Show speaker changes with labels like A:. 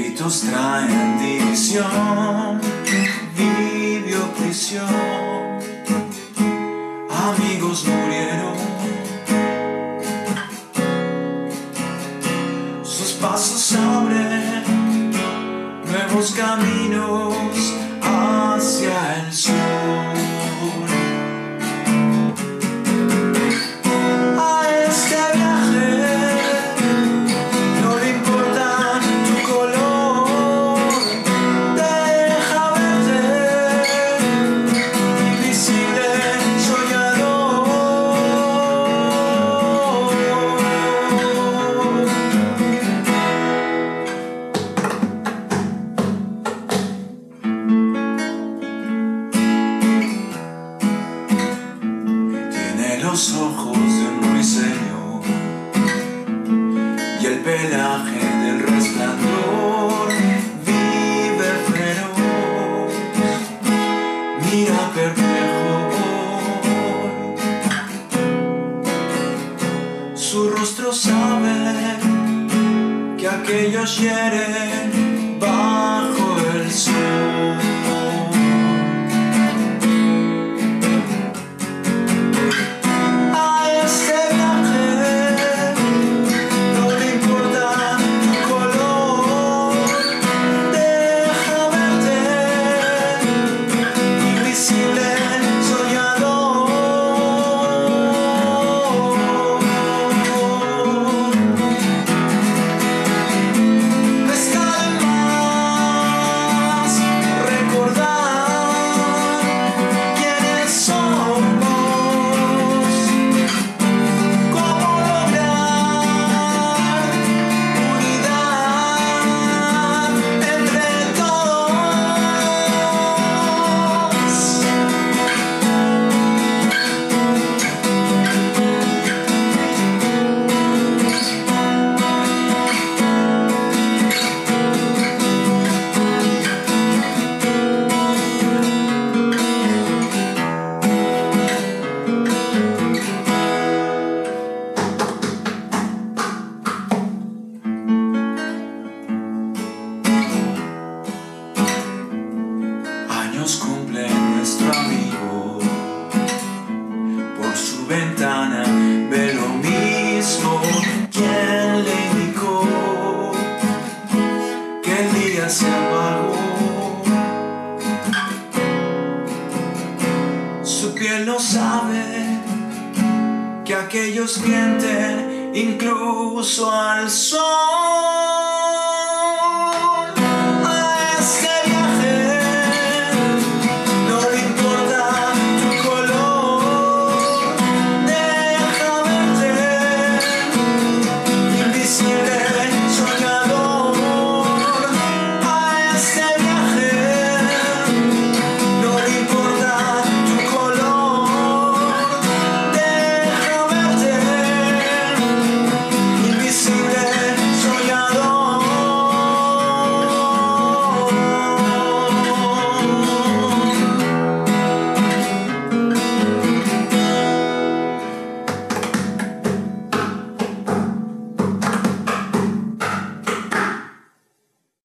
A: Gritos traen división, vivió prisión, amigos murieron. Sus pasos abren nuevos caminos los ojos de un ruiseñor y el pelaje del resplandor. Vive feroz, mira perplejo. Su rostro sabe que aquellos hieren bajo ventana ve lo mismo. ¿Quién le indicó que el día se apagó? Su piel no sabe que, que aquellos mienten incluso al sol.